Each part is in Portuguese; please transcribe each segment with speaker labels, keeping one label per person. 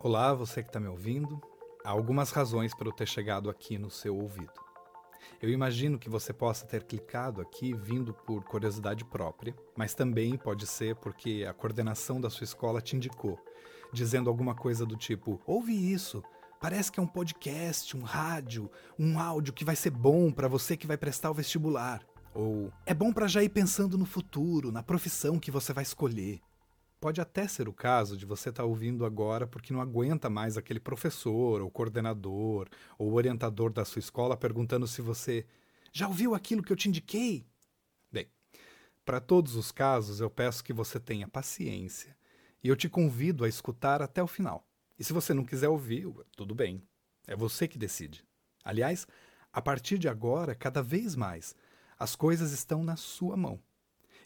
Speaker 1: Olá, você que está me ouvindo. Há algumas razões para eu ter chegado aqui no seu ouvido. Eu imagino que você possa ter clicado aqui vindo por curiosidade própria, mas também pode ser porque a coordenação da sua escola te indicou, dizendo alguma coisa do tipo: ouve isso, parece que é um podcast, um rádio, um áudio que vai ser bom para você que vai prestar o vestibular. Ou é bom para já ir pensando no futuro, na profissão que você vai escolher. Pode até ser o caso de você estar tá ouvindo agora porque não aguenta mais aquele professor, ou coordenador, ou orientador da sua escola perguntando se você já ouviu aquilo que eu te indiquei? Bem, para todos os casos, eu peço que você tenha paciência e eu te convido a escutar até o final. E se você não quiser ouvir, tudo bem, é você que decide. Aliás, a partir de agora, cada vez mais, as coisas estão na sua mão.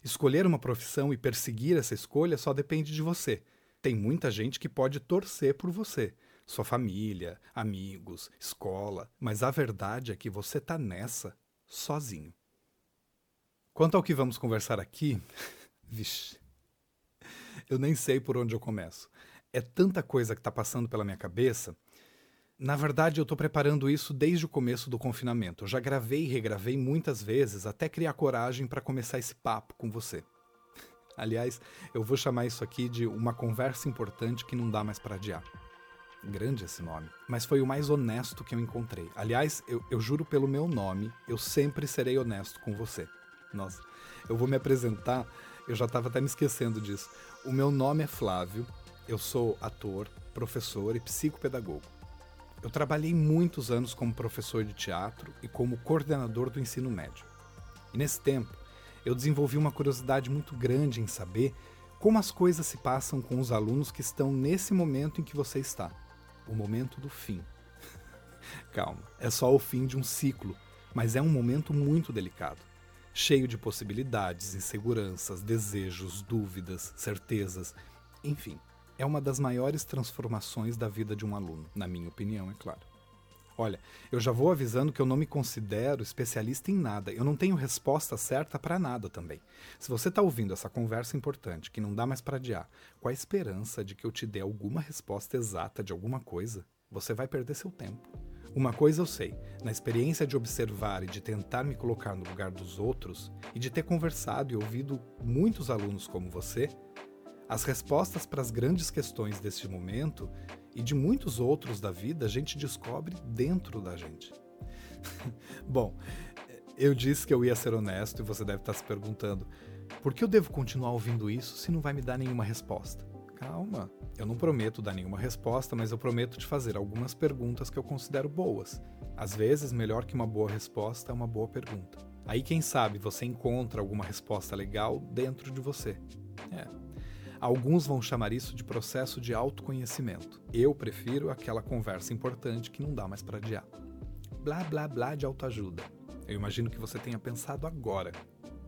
Speaker 1: Escolher uma profissão e perseguir essa escolha só depende de você. Tem muita gente que pode torcer por você, sua família, amigos, escola, mas a verdade é que você está nessa sozinho. Quanto ao que vamos conversar aqui, vixe, eu nem sei por onde eu começo. É tanta coisa que está passando pela minha cabeça na verdade, eu estou preparando isso desde o começo do confinamento. Eu já gravei e regravei muitas vezes até criar coragem para começar esse papo com você. Aliás, eu vou chamar isso aqui de uma conversa importante que não dá mais para adiar. Grande esse nome, mas foi o mais honesto que eu encontrei. Aliás, eu, eu juro pelo meu nome, eu sempre serei honesto com você. Nossa, eu vou me apresentar, eu já estava até me esquecendo disso. O meu nome é Flávio, eu sou ator, professor e psicopedagogo. Eu trabalhei muitos anos como professor de teatro e como coordenador do ensino médio. E nesse tempo, eu desenvolvi uma curiosidade muito grande em saber como as coisas se passam com os alunos que estão nesse momento em que você está o momento do fim. Calma, é só o fim de um ciclo, mas é um momento muito delicado, cheio de possibilidades, inseguranças, desejos, dúvidas, certezas, enfim é uma das maiores transformações da vida de um aluno, na minha opinião, é claro. Olha, eu já vou avisando que eu não me considero especialista em nada, eu não tenho resposta certa para nada também. Se você está ouvindo essa conversa importante que não dá mais para adiar, com a esperança de que eu te dê alguma resposta exata de alguma coisa, você vai perder seu tempo. Uma coisa eu sei, na experiência de observar e de tentar me colocar no lugar dos outros, e de ter conversado e ouvido muitos alunos como você, as respostas para as grandes questões deste momento e de muitos outros da vida a gente descobre dentro da gente. Bom, eu disse que eu ia ser honesto e você deve estar se perguntando: por que eu devo continuar ouvindo isso se não vai me dar nenhuma resposta? Calma, eu não prometo dar nenhuma resposta, mas eu prometo te fazer algumas perguntas que eu considero boas. Às vezes, melhor que uma boa resposta é uma boa pergunta. Aí, quem sabe, você encontra alguma resposta legal dentro de você. É, Alguns vão chamar isso de processo de autoconhecimento. Eu prefiro aquela conversa importante que não dá mais para adiar. Blá blá blá de autoajuda. Eu imagino que você tenha pensado agora.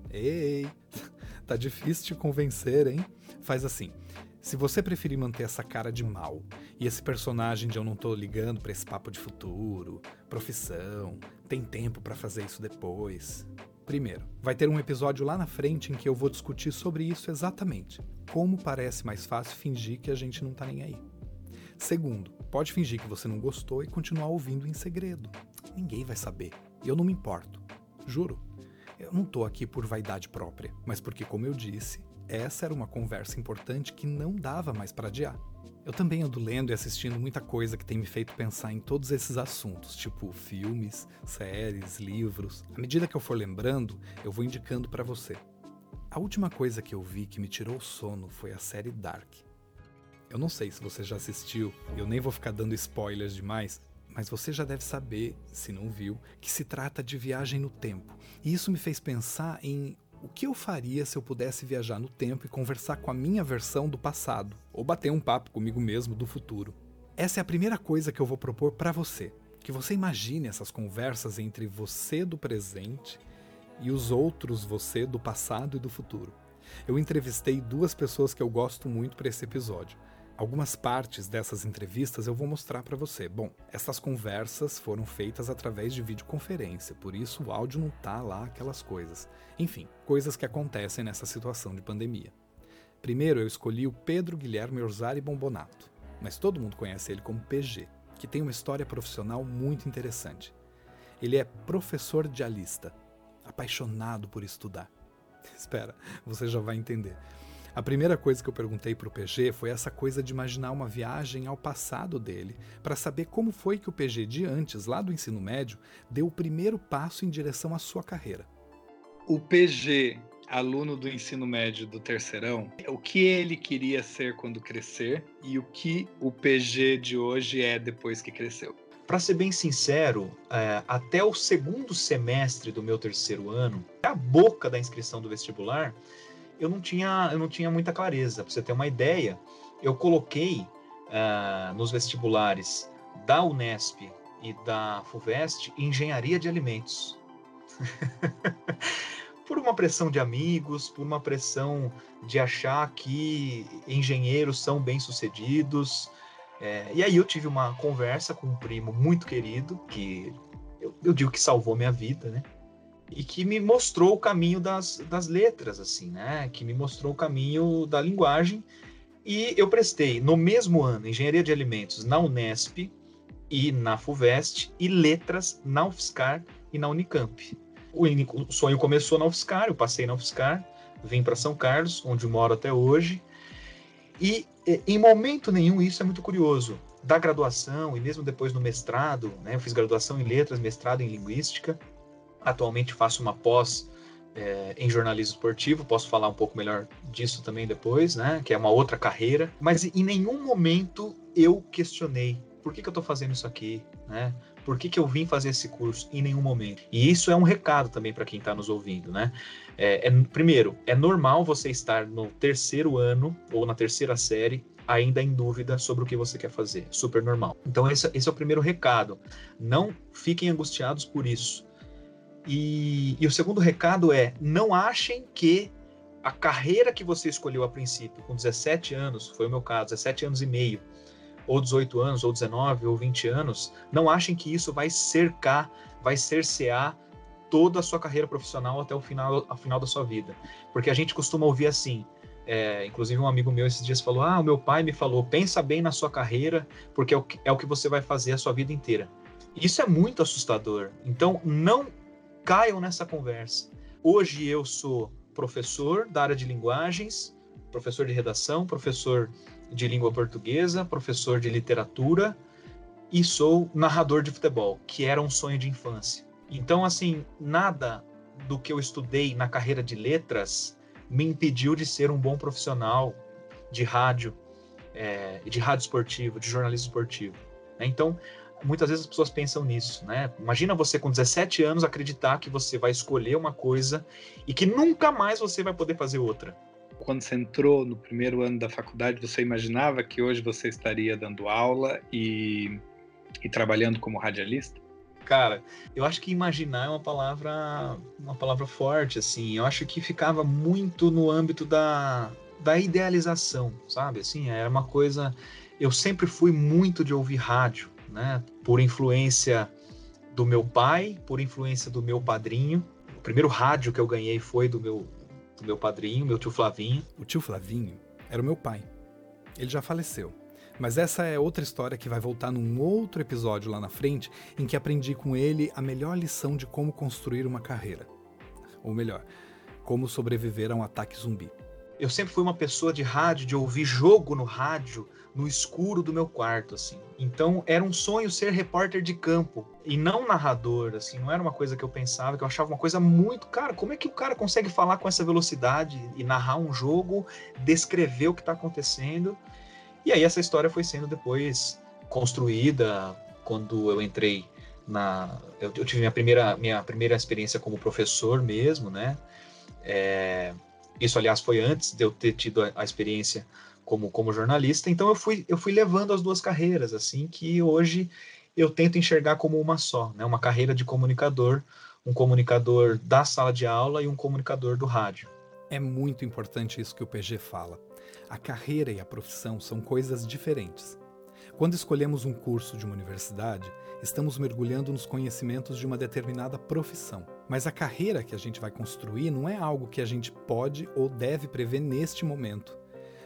Speaker 1: Ei, tá difícil te convencer, hein? Faz assim. Se você preferir manter essa cara de mal e esse personagem de eu não tô ligando para esse papo de futuro, profissão, tem tempo para fazer isso depois, Primeiro, vai ter um episódio lá na frente em que eu vou discutir sobre isso exatamente. Como parece mais fácil fingir que a gente não tá nem aí. Segundo, pode fingir que você não gostou e continuar ouvindo em segredo. Ninguém vai saber. E eu não me importo. Juro. Eu não tô aqui por vaidade própria, mas porque, como eu disse, essa era uma conversa importante que não dava mais para adiar. Eu também ando lendo e assistindo muita coisa que tem me feito pensar em todos esses assuntos, tipo filmes, séries, livros. À medida que eu for lembrando, eu vou indicando para você. A última coisa que eu vi que me tirou o sono foi a série Dark. Eu não sei se você já assistiu, eu nem vou ficar dando spoilers demais, mas você já deve saber, se não viu, que se trata de viagem no tempo. E isso me fez pensar em o que eu faria se eu pudesse viajar no tempo e conversar com a minha versão do passado, ou bater um papo comigo mesmo do futuro? Essa é a primeira coisa que eu vou propor para você. Que você imagine essas conversas entre você do presente e os outros você do passado e do futuro. Eu entrevistei duas pessoas que eu gosto muito para esse episódio. Algumas partes dessas entrevistas eu vou mostrar para você. Bom, essas conversas foram feitas através de videoconferência, por isso o áudio não tá lá aquelas coisas. Enfim, coisas que acontecem nessa situação de pandemia. Primeiro eu escolhi o Pedro Guilherme Orzari Bombonato. mas todo mundo conhece ele como PG, que tem uma história profissional muito interessante. Ele é professor de alista, apaixonado por estudar. Espera, você já vai entender. A primeira coisa que eu perguntei para o PG foi essa coisa de imaginar uma viagem ao passado dele, para saber como foi que o PG de antes, lá do ensino médio, deu o primeiro passo em direção à sua carreira. O PG, aluno do ensino médio do terceirão, o que ele queria ser quando crescer e o que o PG de hoje é depois que cresceu.
Speaker 2: Para ser bem sincero, é, até o segundo semestre do meu terceiro ano, a boca da inscrição do vestibular, eu não tinha, eu não tinha muita clareza. Para você ter uma ideia, eu coloquei uh, nos vestibulares da Unesp e da FUVEST engenharia de alimentos. por uma pressão de amigos, por uma pressão de achar que engenheiros são bem-sucedidos. É, e aí eu tive uma conversa com um primo muito querido, que eu, eu digo que salvou minha vida, né? e que me mostrou o caminho das, das letras, assim, né? Que me mostrou o caminho da linguagem. E eu prestei no mesmo ano engenharia de alimentos na Unesp e na Fuvest e letras na UFSCar e na Unicamp. O, o sonho começou na UFSCar, eu passei na UFSCar, vim para São Carlos, onde moro até hoje. E em momento nenhum isso é muito curioso. Da graduação e mesmo depois no mestrado, né? Eu fiz graduação em letras, mestrado em linguística Atualmente faço uma pós é, em jornalismo esportivo, posso falar um pouco melhor disso também depois, né? Que é uma outra carreira. Mas em nenhum momento eu questionei por que, que eu estou fazendo isso aqui, né? Por que, que eu vim fazer esse curso? Em nenhum momento. E isso é um recado também para quem está nos ouvindo, né? É, é, primeiro, é normal você estar no terceiro ano ou na terceira série ainda em dúvida sobre o que você quer fazer. Super normal. Então, esse, esse é o primeiro recado. Não fiquem angustiados por isso. E, e o segundo recado é: não achem que a carreira que você escolheu a princípio, com 17 anos, foi o meu caso, 17 anos e meio, ou 18 anos, ou 19, ou 20 anos, não achem que isso vai cercar, vai cercear toda a sua carreira profissional até o final, ao final da sua vida. Porque a gente costuma ouvir assim, é, inclusive um amigo meu esses dias falou, ah, o meu pai me falou, pensa bem na sua carreira, porque é o que, é o que você vai fazer a sua vida inteira. Isso é muito assustador. Então, não caiam nessa conversa. Hoje eu sou professor da área de linguagens, professor de redação, professor de língua portuguesa, professor de literatura e sou narrador de futebol, que era um sonho de infância. Então, assim, nada do que eu estudei na carreira de letras me impediu de ser um bom profissional de rádio, é, de rádio esportivo, de jornalismo esportivo. Né? Então, muitas vezes as pessoas pensam nisso, né? Imagina você com 17 anos acreditar que você vai escolher uma coisa e que nunca mais você vai poder fazer outra.
Speaker 1: Quando você entrou no primeiro ano da faculdade, você imaginava que hoje você estaria dando aula e, e trabalhando como radialista?
Speaker 2: Cara, eu acho que imaginar é uma palavra, uma palavra forte, assim. Eu acho que ficava muito no âmbito da, da idealização, sabe? Assim, era uma coisa. Eu sempre fui muito de ouvir rádio né? Por influência do meu pai, por influência do meu padrinho. O primeiro rádio que eu ganhei foi do meu, meu padrinho, meu tio Flavinho.
Speaker 1: O tio Flavinho era o meu pai. Ele já faleceu. Mas essa é outra história que vai voltar num outro episódio lá na frente, em que aprendi com ele a melhor lição de como construir uma carreira. Ou melhor, como sobreviver a um ataque zumbi.
Speaker 2: Eu sempre fui uma pessoa de rádio, de ouvir jogo no rádio, no escuro do meu quarto, assim. Então era um sonho ser repórter de campo e não narrador, assim. Não era uma coisa que eu pensava, que eu achava uma coisa muito, cara, como é que o cara consegue falar com essa velocidade e narrar um jogo, descrever o que está acontecendo? E aí essa história foi sendo depois construída quando eu entrei na, eu, eu tive minha primeira minha primeira experiência como professor mesmo, né? É, isso aliás foi antes de eu ter tido a, a experiência como, como jornalista. Então eu fui, eu fui levando as duas carreiras, assim, que hoje eu tento enxergar como uma só, né? Uma carreira de comunicador, um comunicador da sala de aula e um comunicador do rádio.
Speaker 1: É muito importante isso que o PG fala. A carreira e a profissão são coisas diferentes. Quando escolhemos um curso de uma universidade, estamos mergulhando nos conhecimentos de uma determinada profissão. Mas a carreira que a gente vai construir não é algo que a gente pode ou deve prever neste momento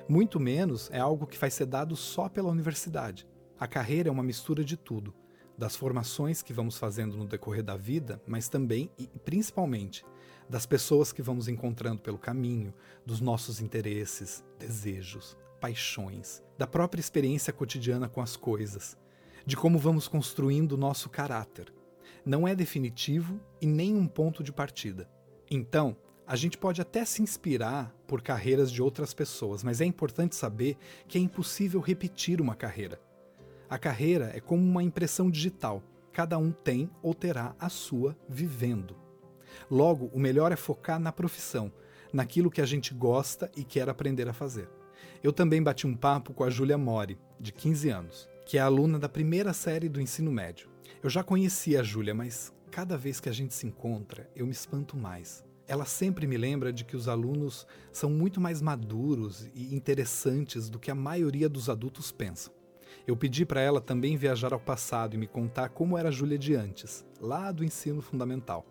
Speaker 1: Muito menos é algo que vai ser dado só pela universidade. A carreira é uma mistura de tudo, das formações que vamos fazendo no decorrer da vida, mas também e principalmente das pessoas que vamos encontrando pelo caminho, dos nossos interesses, desejos, paixões, da própria experiência cotidiana com as coisas, de como vamos construindo o nosso caráter. Não é definitivo e nem um ponto de partida. Então, a gente pode até se inspirar por carreiras de outras pessoas, mas é importante saber que é impossível repetir uma carreira. A carreira é como uma impressão digital. Cada um tem ou terá a sua vivendo. Logo, o melhor é focar na profissão, naquilo que a gente gosta e quer aprender a fazer. Eu também bati um papo com a Júlia Mori, de 15 anos, que é aluna da primeira série do ensino médio. Eu já conhecia a Júlia, mas cada vez que a gente se encontra, eu me espanto mais. Ela sempre me lembra de que os alunos são muito mais maduros e interessantes do que a maioria dos adultos pensam. Eu pedi para ela também viajar ao passado e me contar como era a Júlia de antes, lá do ensino fundamental,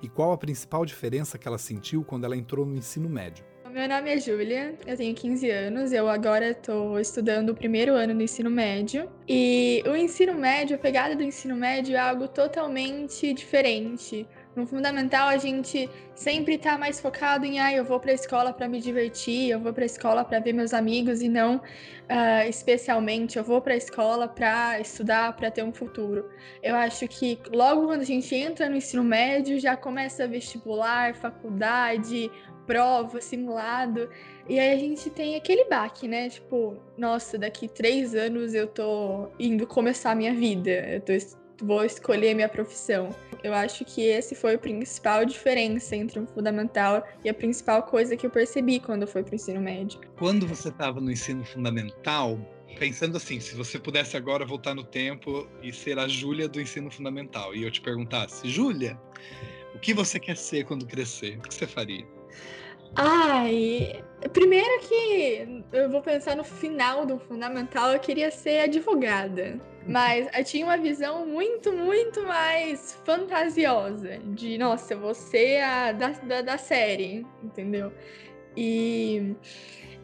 Speaker 1: e qual a principal diferença que ela sentiu quando ela entrou no ensino médio.
Speaker 3: Meu nome é Júlia, eu tenho 15 anos, eu agora estou estudando o primeiro ano do ensino médio. E o ensino médio, a pegada do ensino médio é algo totalmente diferente. No fundamental, a gente sempre está mais focado em, ah, eu vou para a escola para me divertir, eu vou para a escola para ver meus amigos e não, uh, especialmente, eu vou para a escola para estudar, para ter um futuro. Eu acho que logo quando a gente entra no ensino médio, já começa vestibular, faculdade, prova, simulado. E aí a gente tem aquele baque, né? Tipo, nossa, daqui três anos eu tô indo começar a minha vida. Eu tô vou escolher minha profissão. Eu acho que esse foi a principal diferença entre um fundamental e a principal coisa que eu percebi quando eu fui para o ensino médio.
Speaker 1: Quando você estava no ensino fundamental, pensando assim, se você pudesse agora voltar no tempo e ser a Júlia do ensino fundamental, e eu te perguntasse, Júlia, o que você quer ser quando crescer? O que você faria?
Speaker 3: Ai, primeiro que eu vou pensar no final do fundamental, eu queria ser advogada. Mas eu tinha uma visão muito, muito mais fantasiosa. De, nossa, você a da, da, da série, entendeu? E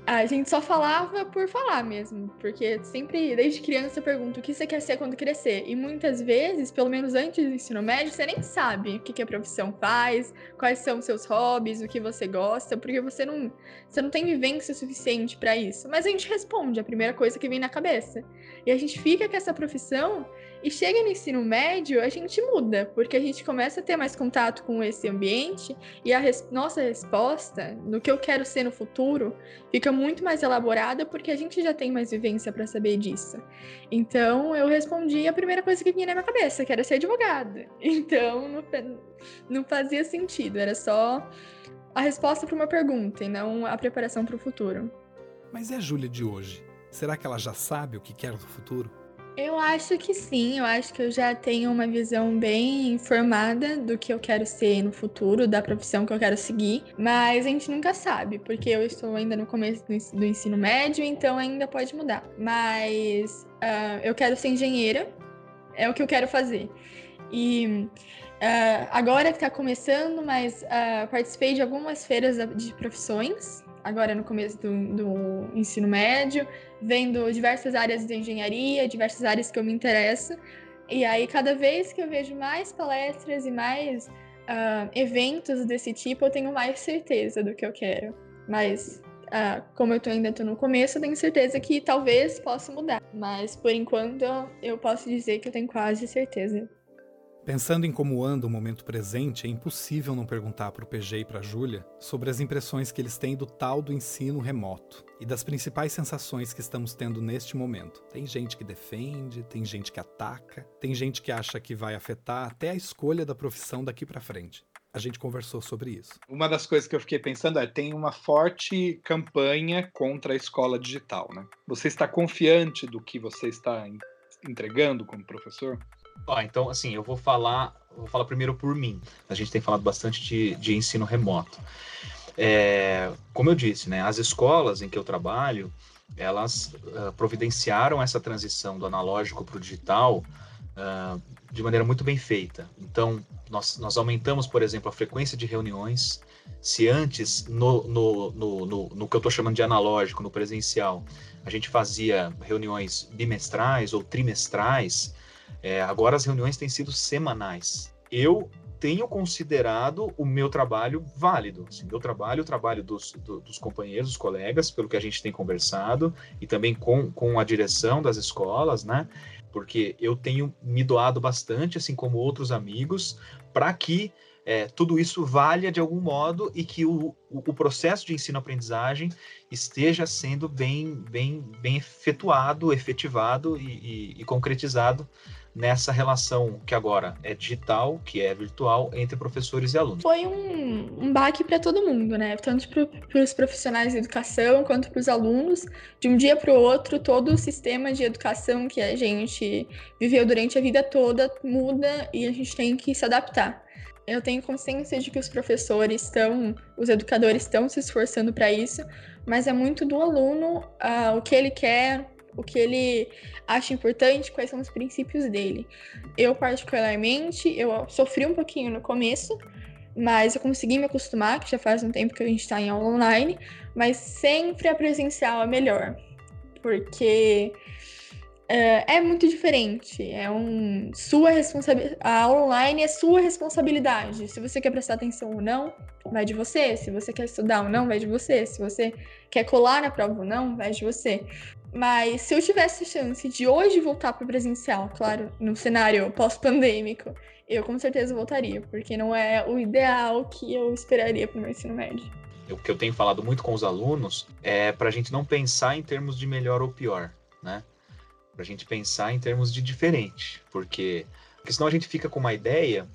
Speaker 3: a gente só falava por falar mesmo, porque sempre, desde criança, eu pergunto o que você quer ser quando crescer. E muitas vezes, pelo menos antes do ensino médio, você nem sabe o que, que a profissão faz, quais são os seus hobbies, o que você gosta, porque você não, você não tem vivência suficiente para isso. Mas a gente responde a primeira coisa que vem na cabeça. E a gente fica com essa profissão e chega no ensino médio, a gente muda, porque a gente começa a ter mais contato com esse ambiente e a res nossa resposta no que eu quero ser no futuro fica muito mais elaborada porque a gente já tem mais vivência para saber disso. Então eu respondi a primeira coisa que vinha na minha cabeça, que era ser advogada. Então não, não fazia sentido, era só a resposta para uma pergunta e não a preparação para o futuro.
Speaker 1: Mas é a Júlia de hoje? Será que ela já sabe o que quer no futuro?
Speaker 3: Eu acho que sim, eu acho que eu já tenho uma visão bem formada do que eu quero ser no futuro, da profissão que eu quero seguir, mas a gente nunca sabe, porque eu estou ainda no começo do ensino médio, então ainda pode mudar. Mas uh, eu quero ser engenheira, é o que eu quero fazer. E uh, agora que está começando, mas uh, participei de algumas feiras de profissões agora no começo do, do, ensino médio, vendo diversas áreas de engenharia, diversas áreas que eu me interesso. E aí, cada vez que eu vejo mais palestras e mais uh, eventos desse tipo, eu tenho mais certeza do que eu quero. Mas, uh, como eu tô, ainda estou no começo, eu tenho certeza que talvez possa mudar. Mas, por enquanto, eu posso dizer que eu tenho quase certeza.
Speaker 1: Pensando em como anda o momento presente, é impossível não perguntar para o PG e para a Júlia sobre as impressões que eles têm do tal do ensino remoto e das principais sensações que estamos tendo neste momento. Tem gente que defende, tem gente que ataca, tem gente que acha que vai afetar até a escolha da profissão daqui para frente. A gente conversou sobre isso. Uma das coisas que eu fiquei pensando é: tem uma forte campanha contra a escola digital, né? Você está confiante do que você está entregando como professor?
Speaker 2: Ó, então, assim, eu vou falar, vou falar primeiro por mim. A gente tem falado bastante de, de ensino remoto. É, como eu disse, né, as escolas em que eu trabalho, elas uh, providenciaram essa transição do analógico para o digital uh, de maneira muito bem feita. Então, nós, nós aumentamos, por exemplo, a frequência de reuniões, se antes, no, no, no, no, no que eu estou chamando de analógico, no presencial, a gente fazia reuniões bimestrais ou trimestrais, é, agora as reuniões têm sido semanais. Eu tenho considerado o meu trabalho válido. Assim, meu trabalho, o trabalho dos, do, dos companheiros, dos colegas, pelo que a gente tem conversado, e também com, com a direção das escolas, né? Porque eu tenho me doado bastante, assim como outros amigos, para que é, tudo isso valha de algum modo e que o, o, processo de ensino-aprendizagem esteja sendo bem, bem, bem efetuado, efetivado e, e, e concretizado nessa relação que agora é digital, que é virtual, entre professores e alunos.
Speaker 3: Foi um, um baque para todo mundo, né? Tanto para os profissionais de educação quanto para os alunos. De um dia para o outro, todo o sistema de educação que a gente viveu durante a vida toda muda e a gente tem que se adaptar. Eu tenho consciência de que os professores estão, os educadores estão se esforçando para isso, mas é muito do aluno uh, o que ele quer, o que ele acha importante, quais são os princípios dele. Eu, particularmente, eu sofri um pouquinho no começo, mas eu consegui me acostumar, que já faz um tempo que a gente está em aula online, mas sempre a presencial é melhor, porque é, é muito diferente. É um sua responsabilidade. A aula online é sua responsabilidade. Se você quer prestar atenção ou não, vai de você. Se você quer estudar ou não, vai de você. Se você quer colar na prova ou não, vai de você. Mas se eu tivesse chance de hoje voltar para o presencial, claro, no cenário pós-pandêmico, eu com certeza voltaria, porque não é o ideal que eu esperaria para o meu ensino médio.
Speaker 2: O que eu tenho falado muito com os alunos é para a gente não pensar em termos de melhor ou pior, né? Para a gente pensar em termos de diferente, porque, porque senão a gente fica com uma ideia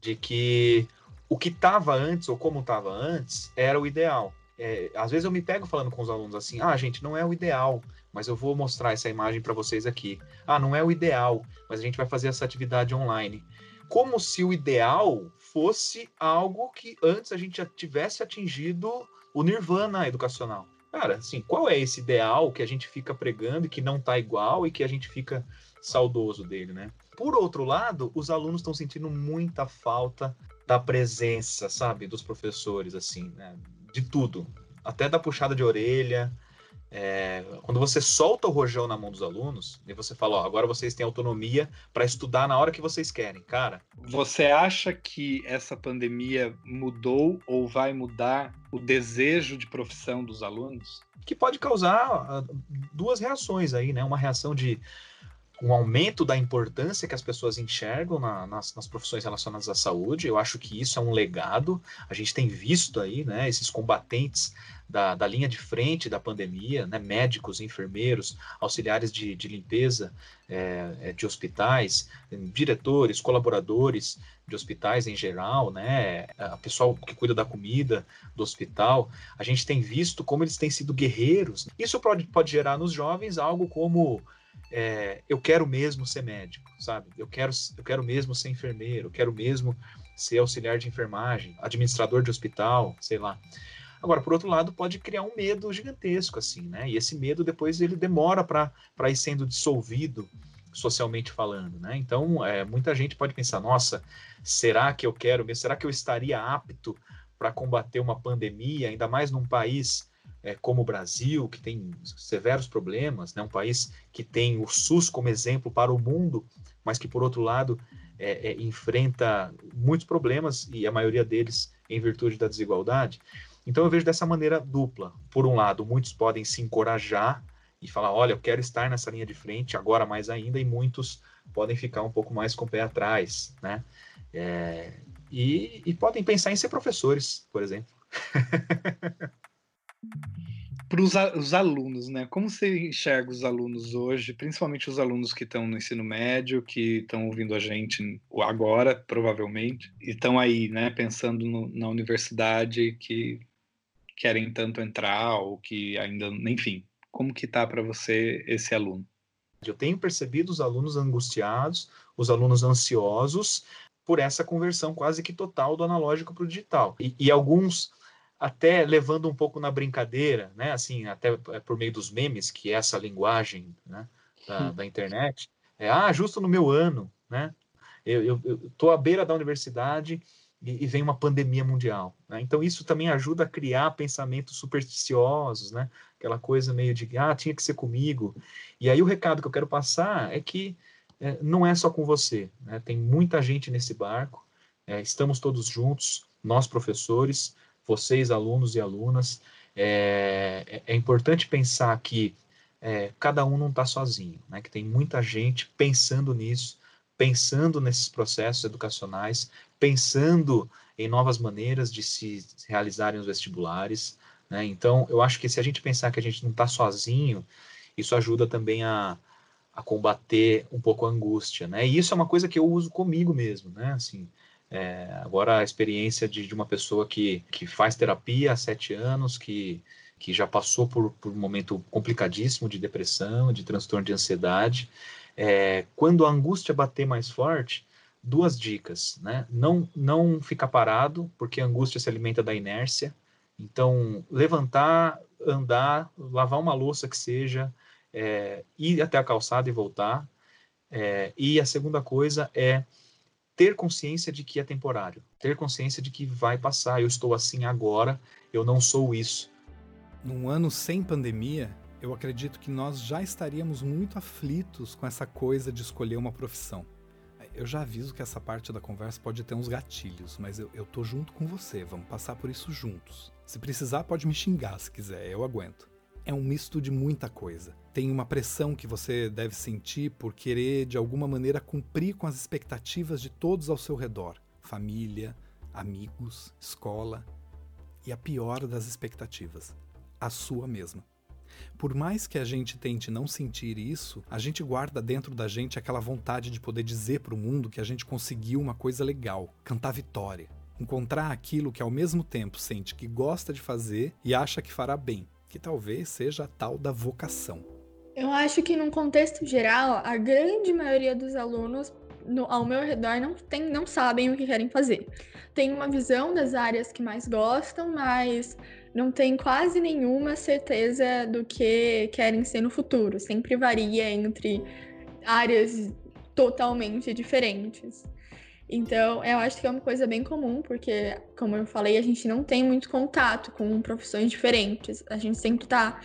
Speaker 2: de que o que estava antes ou como estava antes era o ideal. É, às vezes eu me pego falando com os alunos assim: ah, gente, não é o ideal mas eu vou mostrar essa imagem para vocês aqui. Ah, não é o ideal, mas a gente vai fazer essa atividade online. Como se o ideal fosse algo que antes a gente já tivesse atingido o nirvana educacional. Cara, assim, qual é esse ideal que a gente fica pregando e que não tá igual e que a gente fica saudoso dele, né? Por outro lado, os alunos estão sentindo muita falta da presença, sabe, dos professores, assim, né? De tudo, até da puxada de orelha, é, quando você solta o rojão na mão dos alunos e você fala, ó, agora vocês têm autonomia para estudar na hora que vocês querem, cara.
Speaker 4: Você acha que essa pandemia mudou ou vai mudar o desejo de profissão dos alunos?
Speaker 2: Que pode causar uh, duas reações aí, né? Uma reação de um aumento da importância que as pessoas enxergam na, nas, nas, profissões relacionadas à saúde. Eu acho que isso é um legado. A gente tem visto aí, né, esses combatentes da, da linha de frente da pandemia, né, médicos, enfermeiros, auxiliares de, de limpeza é, de hospitais, diretores, colaboradores de hospitais em geral, né, a pessoal que cuida da comida do hospital. A gente tem visto como eles têm sido guerreiros. Isso pode, pode gerar nos jovens algo como é, eu quero mesmo ser médico, sabe? Eu quero, eu quero mesmo ser enfermeiro, eu quero mesmo ser auxiliar de enfermagem, administrador de hospital, sei lá. Agora, por outro lado, pode criar um medo gigantesco, assim, né? E esse medo depois ele demora para ir sendo dissolvido socialmente falando, né? Então, é, muita gente pode pensar, nossa, será que eu quero mesmo? Será que eu estaria apto para combater uma pandemia, ainda mais num país é, como o Brasil, que tem severos problemas, né? um país que tem o SUS como exemplo para o mundo, mas que, por outro lado, é, é, enfrenta muitos problemas, e a maioria deles em virtude da desigualdade. Então, eu vejo dessa maneira dupla. Por um lado, muitos podem se encorajar e falar: olha, eu quero estar nessa linha de frente, agora mais ainda, e muitos podem ficar um pouco mais com o pé atrás, né? É, e, e podem pensar em ser professores, por exemplo.
Speaker 4: para os alunos, né? Como você enxerga os alunos hoje, principalmente os alunos que estão no ensino médio, que estão ouvindo a gente agora, provavelmente, e estão aí, né, pensando no, na universidade, que querem tanto entrar ou que ainda, enfim, como que tá para você esse aluno?
Speaker 2: Eu tenho percebido os alunos angustiados, os alunos ansiosos por essa conversão quase que total do analógico para o digital. E, e alguns até levando um pouco na brincadeira, né? Assim, até é, por meio dos memes, que é essa linguagem né? da, da internet. É, ah, justo no meu ano, né? Eu, tô à beira da universidade e, e vem uma pandemia mundial. Né? Então, isso também ajuda a criar pensamentos supersticiosos, né? aquela coisa meio de, ah, tinha que ser comigo. E aí o recado que eu quero passar é que é, não é só com você, né? tem muita gente nesse barco, é, estamos todos juntos, nós professores, vocês alunos e alunas, é, é, é importante pensar que é, cada um não está sozinho, né? que tem muita gente pensando nisso, pensando nesses processos educacionais, pensando em novas maneiras de se realizarem os vestibulares. Né? Então, eu acho que se a gente pensar que a gente não está sozinho, isso ajuda também a, a combater um pouco a angústia. Né? E isso é uma coisa que eu uso comigo mesmo. Né? Assim, é, agora, a experiência de, de uma pessoa que, que faz terapia há sete anos, que, que já passou por, por um momento complicadíssimo de depressão, de transtorno de ansiedade. É, quando a angústia bater mais forte, duas dicas, né? Não, não ficar parado, porque a angústia se alimenta da inércia. Então, levantar, andar, lavar uma louça que seja, é, ir até a calçada e voltar. É, e a segunda coisa é ter consciência de que é temporário, ter consciência de que vai passar. Eu estou assim agora, eu não sou isso.
Speaker 1: Num ano sem pandemia, eu acredito que nós já estaríamos muito aflitos com essa coisa de escolher uma profissão. Eu já aviso que essa parte da conversa pode ter uns gatilhos, mas eu, eu tô junto com você, vamos passar por isso juntos. Se precisar, pode me xingar se quiser, eu aguento é um misto de muita coisa. Tem uma pressão que você deve sentir por querer, de alguma maneira, cumprir com as expectativas de todos ao seu redor: família, amigos, escola. E a pior das expectativas, a sua mesma. Por mais que a gente tente não sentir isso, a gente guarda dentro da gente aquela vontade de poder dizer para o mundo que a gente conseguiu uma coisa legal, cantar vitória, encontrar aquilo que ao mesmo tempo sente que gosta de fazer e acha que fará bem, que talvez seja a tal da vocação.
Speaker 3: Eu acho que, num contexto geral, a grande maioria dos alunos no, ao meu redor não, tem, não sabem o que querem fazer. Tem uma visão das áreas que mais gostam, mas não tem quase nenhuma certeza do que querem ser no futuro. Sempre varia entre áreas totalmente diferentes. Então, eu acho que é uma coisa bem comum, porque, como eu falei, a gente não tem muito contato com profissões diferentes. A gente sempre tá,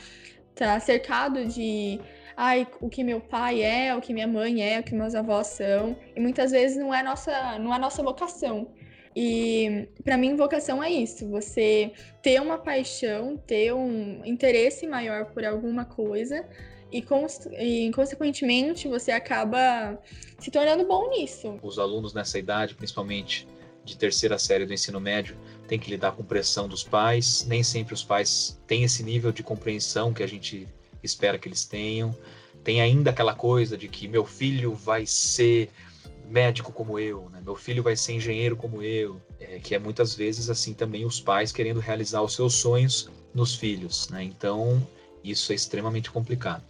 Speaker 3: tá cercado de ai, o que meu pai é, o que minha mãe é, o que meus avós são. E muitas vezes não é nossa, não é nossa vocação. E para mim, vocação é isso: você ter uma paixão, ter um interesse maior por alguma coisa e, e, consequentemente, você acaba se tornando bom nisso.
Speaker 2: Os alunos nessa idade, principalmente de terceira série do ensino médio, têm que lidar com pressão dos pais. Nem sempre os pais têm esse nível de compreensão que a gente espera que eles tenham. Tem ainda aquela coisa de que meu filho vai ser médico como eu, né? meu filho vai ser engenheiro como eu, é, que é muitas vezes assim também os pais querendo realizar os seus sonhos nos filhos, né? Então isso é extremamente complicado.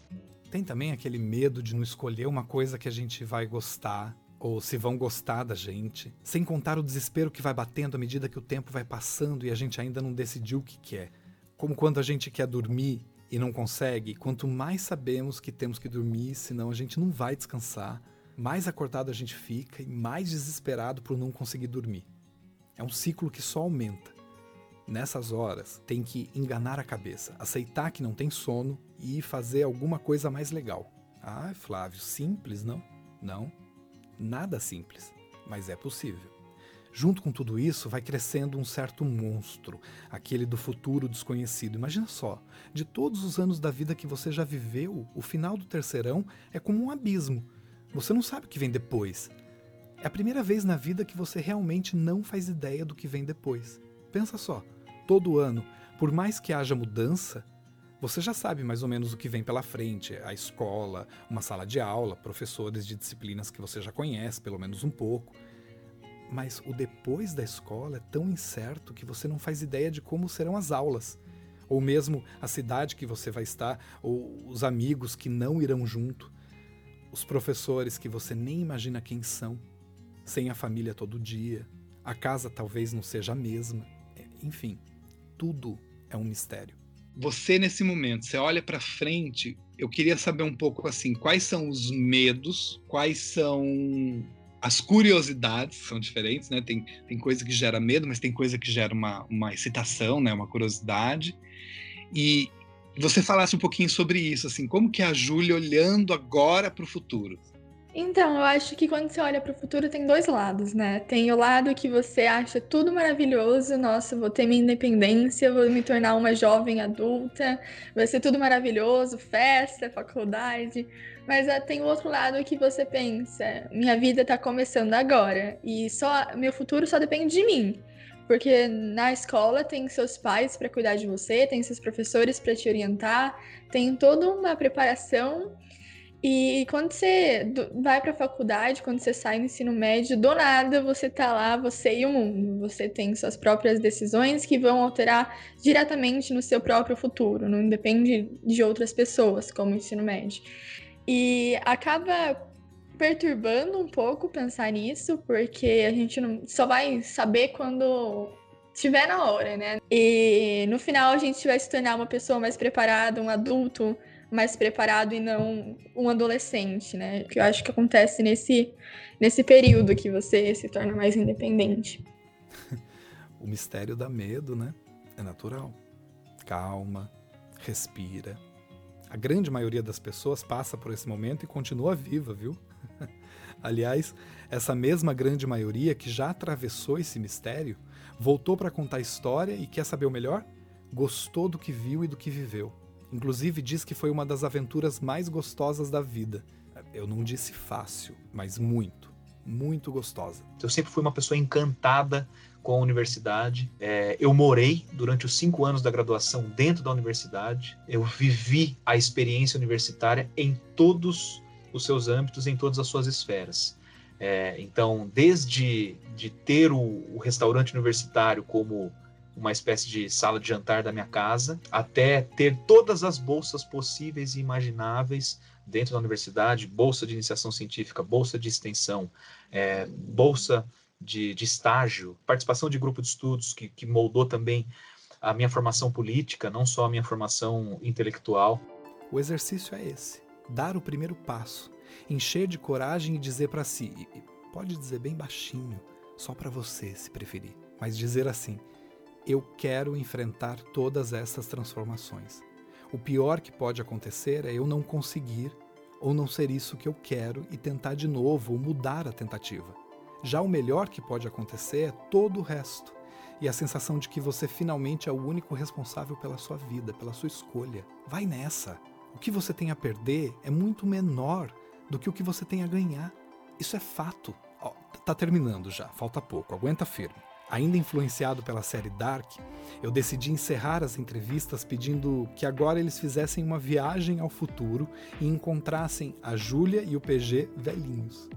Speaker 1: Tem também aquele medo de não escolher uma coisa que a gente vai gostar ou se vão gostar da gente, sem contar o desespero que vai batendo à medida que o tempo vai passando e a gente ainda não decidiu o que quer. Como quando a gente quer dormir e não consegue, quanto mais sabemos que temos que dormir, senão a gente não vai descansar, mais acordado a gente fica e mais desesperado por não conseguir dormir. É um ciclo que só aumenta nessas horas, tem que enganar a cabeça, aceitar que não tem sono e fazer alguma coisa mais legal. Ah, Flávio, simples, não? Não, nada simples, mas é possível. Junto com tudo isso, vai crescendo um certo monstro, aquele do futuro desconhecido. Imagina só, de todos os anos da vida que você já viveu, o final do terceirão é como um abismo. Você não sabe o que vem depois. É a primeira vez na vida que você realmente não faz ideia do que vem depois. Pensa só, todo ano, por mais que haja mudança, você já sabe mais ou menos o que vem pela frente: a escola, uma sala de aula, professores de disciplinas que você já conhece, pelo menos um pouco. Mas o depois da escola é tão incerto que você não faz ideia de como serão as aulas, ou mesmo a cidade que você vai estar, ou os amigos que não irão junto, os professores que você nem imagina quem são, sem a família todo dia, a casa talvez não seja a mesma, enfim tudo é um mistério.
Speaker 4: Você nesse momento, você olha para frente, eu queria saber um pouco assim, quais são os medos, quais são as curiosidades são diferentes, né? Tem, tem coisa que gera medo, mas tem coisa que gera uma, uma excitação, né? Uma curiosidade. E você falasse um pouquinho sobre isso, assim, como que é a Júlia olhando agora para o futuro?
Speaker 3: Então, eu acho que quando você olha para o futuro tem dois lados, né? Tem o lado que você acha tudo maravilhoso, nossa, vou ter minha independência, vou me tornar uma jovem adulta, vai ser tudo maravilhoso, festa, faculdade. Mas uh, tem o outro lado que você pensa, minha vida está começando agora e só meu futuro só depende de mim. Porque na escola tem seus pais para cuidar de você, tem seus professores para te orientar, tem toda uma preparação e quando você vai para a faculdade, quando você sai no ensino médio, do nada você tá lá, você e o mundo. Você tem suas próprias decisões que vão alterar diretamente no seu próprio futuro, não depende de outras pessoas, como o ensino médio. E acaba perturbando um pouco pensar nisso, porque a gente não só vai saber quando estiver na hora, né? E no final a gente vai se tornar uma pessoa mais preparada, um adulto mais preparado e não um adolescente, né? Que eu acho que acontece nesse, nesse período que você se torna mais independente.
Speaker 1: o mistério dá medo, né? É natural. Calma, respira. A grande maioria das pessoas passa por esse momento e continua viva, viu? Aliás, essa mesma grande maioria que já atravessou esse mistério voltou para contar a história e quer saber o melhor? Gostou do que viu e do que viveu. Inclusive diz que foi uma das aventuras mais gostosas da vida. Eu não disse fácil, mas muito, muito gostosa.
Speaker 2: Eu sempre fui uma pessoa encantada com a universidade. É, eu morei durante os cinco anos da graduação dentro da universidade. Eu vivi a experiência universitária em todos os seus âmbitos, em todas as suas esferas. É, então, desde de ter o, o restaurante universitário como uma espécie de sala de jantar da minha casa, até ter todas as bolsas possíveis e imagináveis dentro da universidade, bolsa de iniciação científica, bolsa de extensão, é, bolsa de, de, estágio, participação de grupo de estudos que, que moldou também a minha formação política, não só a minha formação intelectual.
Speaker 1: O exercício é esse: dar o primeiro passo, encher de coragem e dizer para si, pode dizer bem baixinho, só para você, se preferir, mas dizer assim: eu quero enfrentar todas essas transformações. O pior que pode acontecer é eu não conseguir ou não ser isso que eu quero e tentar de novo ou mudar a tentativa. Já o melhor que pode acontecer é todo o resto e a sensação de que você finalmente é o único responsável pela sua vida, pela sua escolha. Vai nessa. O que você tem a perder é muito menor do que o que você tem a ganhar. Isso é fato. Ó, tá terminando já, falta pouco, aguenta firme. Ainda influenciado pela série Dark, eu decidi encerrar as entrevistas pedindo que agora eles fizessem uma viagem ao futuro e encontrassem a Júlia e o PG velhinhos.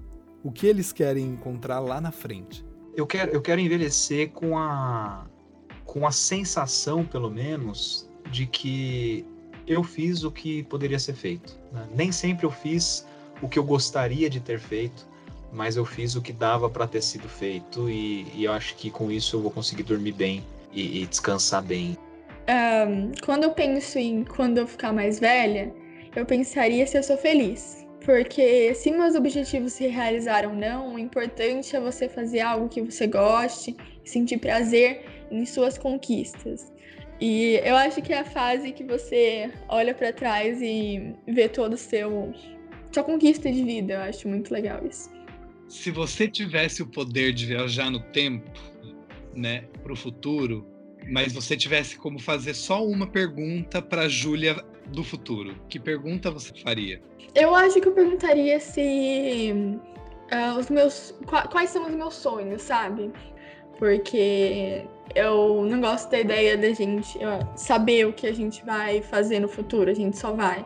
Speaker 1: O que eles querem encontrar lá na frente?
Speaker 2: Eu quero, eu quero envelhecer com a, com a sensação, pelo menos, de que eu fiz o que poderia ser feito. Né? Nem sempre eu fiz o que eu gostaria de ter feito, mas eu fiz o que dava para ter sido feito e, e, eu acho que com isso eu vou conseguir dormir bem e, e descansar bem.
Speaker 3: Um, quando eu penso em quando eu ficar mais velha, eu pensaria se eu sou feliz. Porque se meus objetivos se realizaram ou não, o importante é você fazer algo que você goste, sentir prazer em suas conquistas. E eu acho que é a fase que você olha para trás e vê todo o seu sua conquista de vida. Eu acho muito legal isso
Speaker 4: se você tivesse o poder de viajar no tempo, né, para o futuro, mas você tivesse como fazer só uma pergunta para Júlia do futuro, que pergunta você faria?
Speaker 3: Eu acho que eu perguntaria se uh, os meus quais são os meus sonhos, sabe? Porque eu não gosto da ideia da gente saber o que a gente vai fazer no futuro, a gente só vai.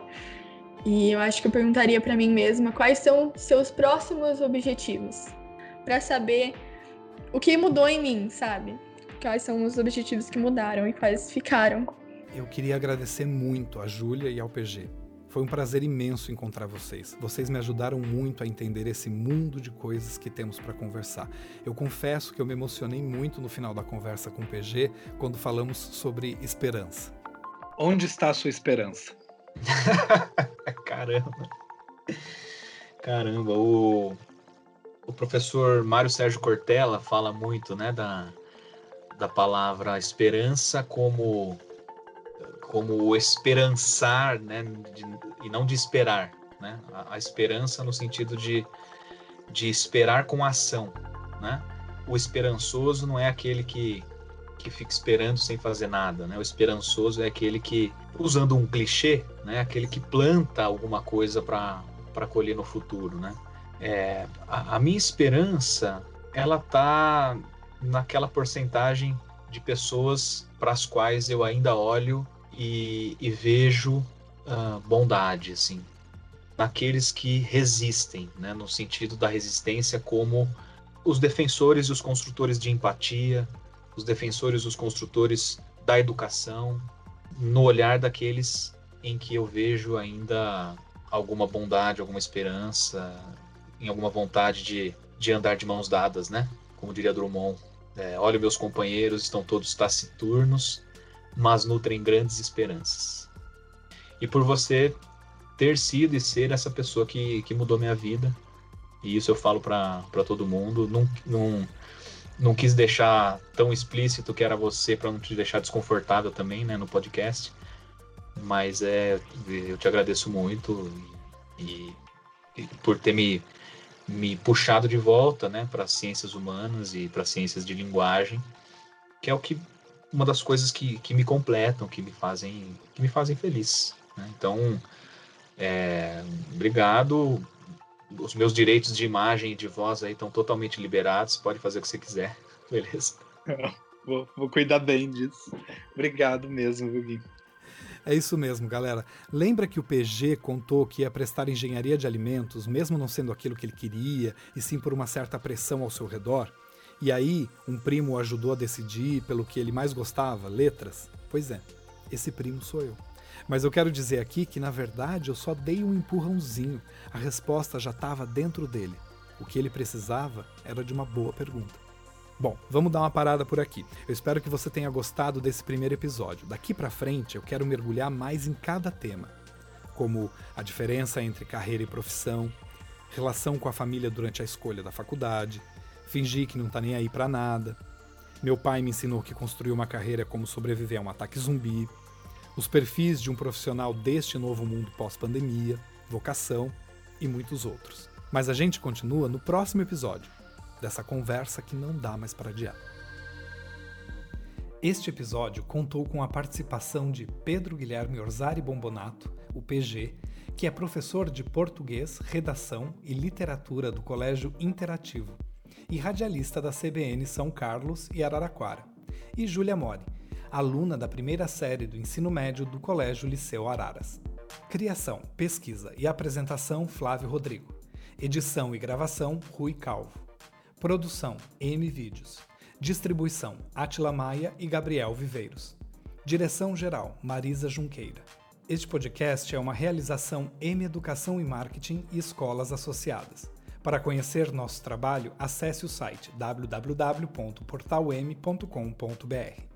Speaker 3: E eu acho que eu perguntaria para mim mesma quais são seus próximos objetivos, para saber o que mudou em mim, sabe? Quais são os objetivos que mudaram e quais ficaram.
Speaker 1: Eu queria agradecer muito a Júlia e ao PG. Foi um prazer imenso encontrar vocês. Vocês me ajudaram muito a entender esse mundo de coisas que temos para conversar. Eu confesso que eu me emocionei muito no final da conversa com o PG quando falamos sobre esperança.
Speaker 4: Onde está a sua esperança?
Speaker 2: Caramba. Caramba, o... O professor Mário Sérgio Cortella fala muito né, da, da palavra esperança como como esperançar, né, de, e não de esperar, né? A, a, esperança no sentido de, de esperar com ação, né? O esperançoso não é aquele que que fica esperando sem fazer nada, né? O esperançoso é aquele que, usando um clichê, né, aquele que planta alguma coisa para colher no futuro, né? É, a, a minha esperança, ela tá naquela porcentagem de pessoas para as quais eu ainda olho e, e vejo uh, bondade, assim, naqueles que resistem, né, no sentido da resistência como os defensores e os construtores de empatia, os defensores os construtores da educação, no olhar daqueles em que eu vejo ainda alguma bondade, alguma esperança, em alguma vontade de, de andar de mãos dadas, né? Como diria Drummond. É, olha, meus companheiros estão todos taciturnos, mas nutrem grandes esperanças. E por você ter sido e ser essa pessoa que, que mudou minha vida, e isso eu falo para todo mundo, não, não, não quis deixar tão explícito que era você para não te deixar desconfortável também, né, no podcast. Mas é, eu te agradeço muito e, e por ter me, me puxado de volta, né, para ciências humanas e para ciências de linguagem, que é o que uma das coisas que, que me completam, que me fazem, que me fazem feliz. Né? Então, é, obrigado. Os meus direitos de imagem e de voz aí estão totalmente liberados. Pode fazer o que você quiser, beleza?
Speaker 4: Vou, vou cuidar bem disso. Obrigado mesmo, Gui.
Speaker 1: É isso mesmo, galera. Lembra que o PG contou que ia prestar engenharia de alimentos, mesmo não sendo aquilo que ele queria, e sim por uma certa pressão ao seu redor? E aí, um primo o ajudou a decidir pelo que ele mais gostava, letras? Pois é, esse primo sou eu. Mas eu quero dizer aqui que, na verdade, eu só dei um empurrãozinho. A resposta já estava dentro dele. O que ele precisava era de uma boa pergunta. Bom, vamos dar uma parada por aqui. Eu espero que você tenha gostado desse primeiro episódio. Daqui para frente eu quero mergulhar mais em cada tema, como a diferença entre carreira e profissão, relação com a família durante a escolha da faculdade, fingir que não tá nem aí para nada. Meu pai me ensinou que construir uma carreira é como sobreviver a um ataque zumbi. Os perfis de um profissional deste novo mundo pós-pandemia, vocação e muitos outros. Mas a gente continua no próximo episódio dessa conversa que não dá mais para adiar. Este episódio contou com a participação de Pedro Guilherme Orzari Bombonato, o PG, que é professor de português, redação e literatura do Colégio Interativo e radialista da CBN São Carlos e Araraquara, e Júlia Mori, aluna da primeira série do ensino médio do Colégio Liceu Araras. Criação, pesquisa e apresentação Flávio Rodrigo. Edição e gravação Rui Calvo. Produção M Vídeos. Distribuição Atila Maia e Gabriel Viveiros. Direção geral Marisa Junqueira. Este podcast é uma realização M Educação e Marketing e Escolas Associadas. Para conhecer nosso trabalho, acesse o site www.portalm.com.br.